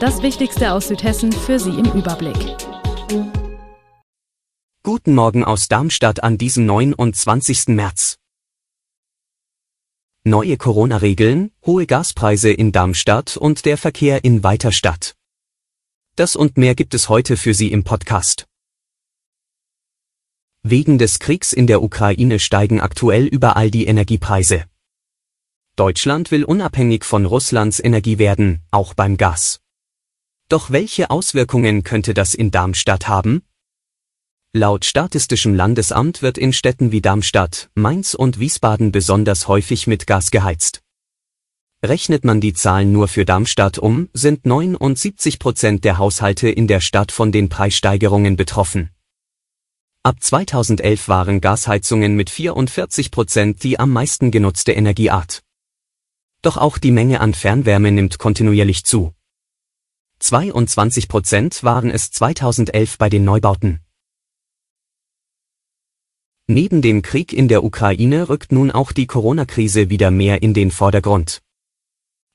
Das Wichtigste aus Südhessen für Sie im Überblick. Guten Morgen aus Darmstadt an diesem 29. März. Neue Corona-Regeln, hohe Gaspreise in Darmstadt und der Verkehr in Weiterstadt. Das und mehr gibt es heute für Sie im Podcast. Wegen des Kriegs in der Ukraine steigen aktuell überall die Energiepreise. Deutschland will unabhängig von Russlands Energie werden, auch beim Gas. Doch welche Auswirkungen könnte das in Darmstadt haben? Laut Statistischem Landesamt wird in Städten wie Darmstadt, Mainz und Wiesbaden besonders häufig mit Gas geheizt. Rechnet man die Zahlen nur für Darmstadt um, sind 79 Prozent der Haushalte in der Stadt von den Preissteigerungen betroffen. Ab 2011 waren Gasheizungen mit 44 Prozent die am meisten genutzte Energieart. Doch auch die Menge an Fernwärme nimmt kontinuierlich zu. 22 Prozent waren es 2011 bei den Neubauten. Neben dem Krieg in der Ukraine rückt nun auch die Corona-Krise wieder mehr in den Vordergrund.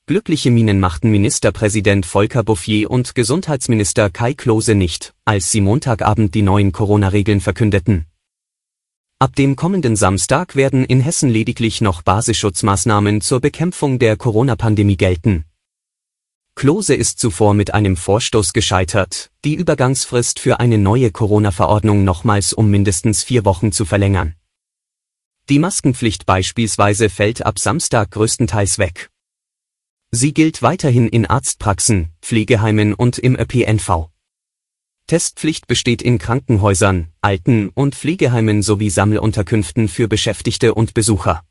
Glückliche Minen machten Ministerpräsident Volker Bouffier und Gesundheitsminister Kai Klose nicht, als sie Montagabend die neuen Corona-Regeln verkündeten. Ab dem kommenden Samstag werden in Hessen lediglich noch Basisschutzmaßnahmen zur Bekämpfung der Corona-Pandemie gelten. Klose ist zuvor mit einem Vorstoß gescheitert, die Übergangsfrist für eine neue Corona-Verordnung nochmals um mindestens vier Wochen zu verlängern. Die Maskenpflicht beispielsweise fällt ab Samstag größtenteils weg. Sie gilt weiterhin in Arztpraxen, Pflegeheimen und im ÖPNV. Testpflicht besteht in Krankenhäusern, Alten- und Pflegeheimen sowie Sammelunterkünften für Beschäftigte und Besucher.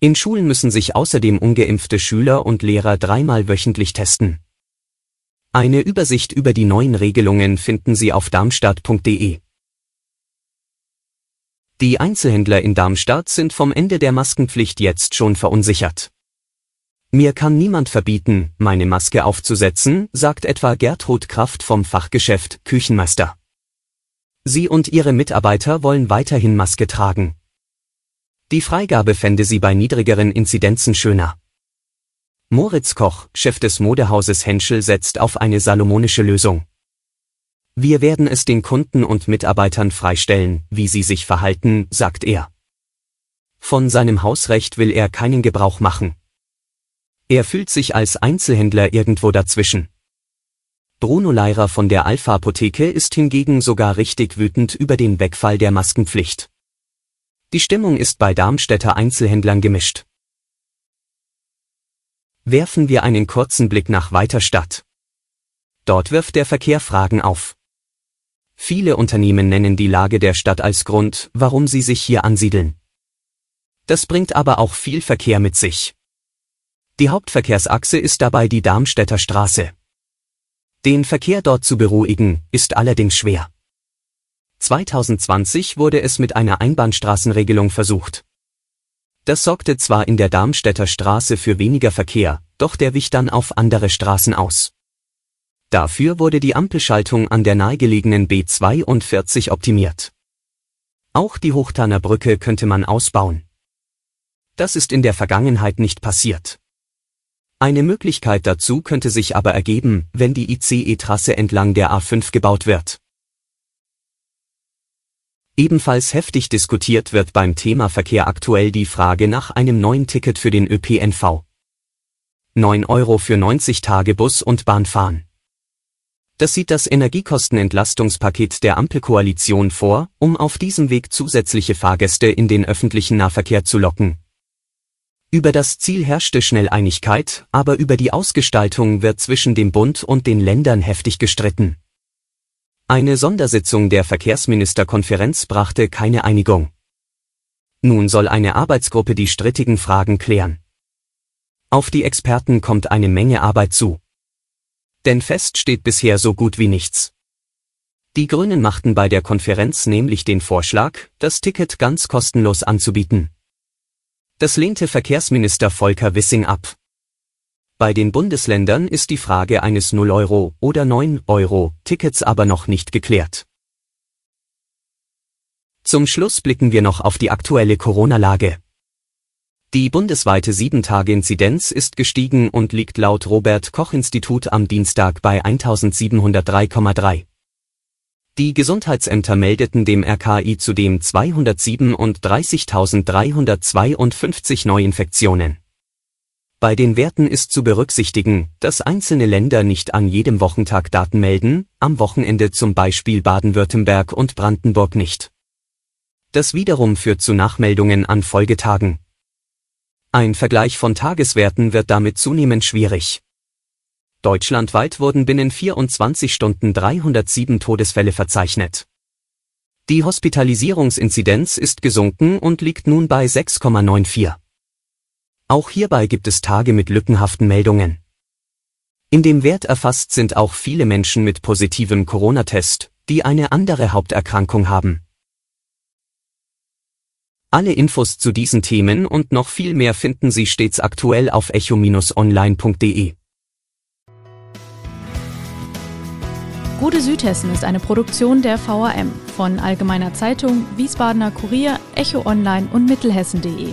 In Schulen müssen sich außerdem ungeimpfte Schüler und Lehrer dreimal wöchentlich testen. Eine Übersicht über die neuen Regelungen finden Sie auf darmstadt.de. Die Einzelhändler in Darmstadt sind vom Ende der Maskenpflicht jetzt schon verunsichert. Mir kann niemand verbieten, meine Maske aufzusetzen, sagt etwa Gertrud Kraft vom Fachgeschäft Küchenmeister. Sie und ihre Mitarbeiter wollen weiterhin Maske tragen. Die Freigabe fände sie bei niedrigeren Inzidenzen schöner. Moritz Koch, Chef des Modehauses Henschel, setzt auf eine salomonische Lösung. Wir werden es den Kunden und Mitarbeitern freistellen, wie sie sich verhalten, sagt er. Von seinem Hausrecht will er keinen Gebrauch machen. Er fühlt sich als Einzelhändler irgendwo dazwischen. Bruno Leirer von der Alpha Apotheke ist hingegen sogar richtig wütend über den Wegfall der Maskenpflicht. Die Stimmung ist bei Darmstädter Einzelhändlern gemischt. Werfen wir einen kurzen Blick nach Weiterstadt. Dort wirft der Verkehr Fragen auf. Viele Unternehmen nennen die Lage der Stadt als Grund, warum sie sich hier ansiedeln. Das bringt aber auch viel Verkehr mit sich. Die Hauptverkehrsachse ist dabei die Darmstädter Straße. Den Verkehr dort zu beruhigen, ist allerdings schwer. 2020 wurde es mit einer Einbahnstraßenregelung versucht. Das sorgte zwar in der Darmstädter Straße für weniger Verkehr, doch der wich dann auf andere Straßen aus. Dafür wurde die Ampelschaltung an der nahegelegenen B42 optimiert. Auch die Hochtaner Brücke könnte man ausbauen. Das ist in der Vergangenheit nicht passiert. Eine Möglichkeit dazu könnte sich aber ergeben, wenn die ICE-Trasse entlang der A5 gebaut wird. Ebenfalls heftig diskutiert wird beim Thema Verkehr aktuell die Frage nach einem neuen Ticket für den ÖPNV. 9 Euro für 90 Tage Bus und Bahn fahren. Das sieht das Energiekostenentlastungspaket der Ampelkoalition vor, um auf diesem Weg zusätzliche Fahrgäste in den öffentlichen Nahverkehr zu locken. Über das Ziel herrschte schnell Einigkeit, aber über die Ausgestaltung wird zwischen dem Bund und den Ländern heftig gestritten. Eine Sondersitzung der Verkehrsministerkonferenz brachte keine Einigung. Nun soll eine Arbeitsgruppe die strittigen Fragen klären. Auf die Experten kommt eine Menge Arbeit zu. Denn fest steht bisher so gut wie nichts. Die Grünen machten bei der Konferenz nämlich den Vorschlag, das Ticket ganz kostenlos anzubieten. Das lehnte Verkehrsminister Volker Wissing ab. Bei den Bundesländern ist die Frage eines 0 Euro oder 9 Euro Tickets aber noch nicht geklärt. Zum Schluss blicken wir noch auf die aktuelle Corona-Lage. Die bundesweite 7-Tage-Inzidenz ist gestiegen und liegt laut Robert Koch Institut am Dienstag bei 1703,3. Die Gesundheitsämter meldeten dem RKI zudem 237.352 Neuinfektionen. Bei den Werten ist zu berücksichtigen, dass einzelne Länder nicht an jedem Wochentag Daten melden, am Wochenende zum Beispiel Baden-Württemberg und Brandenburg nicht. Das wiederum führt zu Nachmeldungen an Folgetagen. Ein Vergleich von Tageswerten wird damit zunehmend schwierig. Deutschlandweit wurden binnen 24 Stunden 307 Todesfälle verzeichnet. Die Hospitalisierungsinzidenz ist gesunken und liegt nun bei 6,94. Auch hierbei gibt es Tage mit lückenhaften Meldungen. In dem Wert erfasst sind auch viele Menschen mit positivem Corona-Test, die eine andere Haupterkrankung haben. Alle Infos zu diesen Themen und noch viel mehr finden Sie stets aktuell auf echo-online.de. Gute Südhessen ist eine Produktion der VAM von Allgemeiner Zeitung, Wiesbadener Kurier, Echo Online und Mittelhessen.de.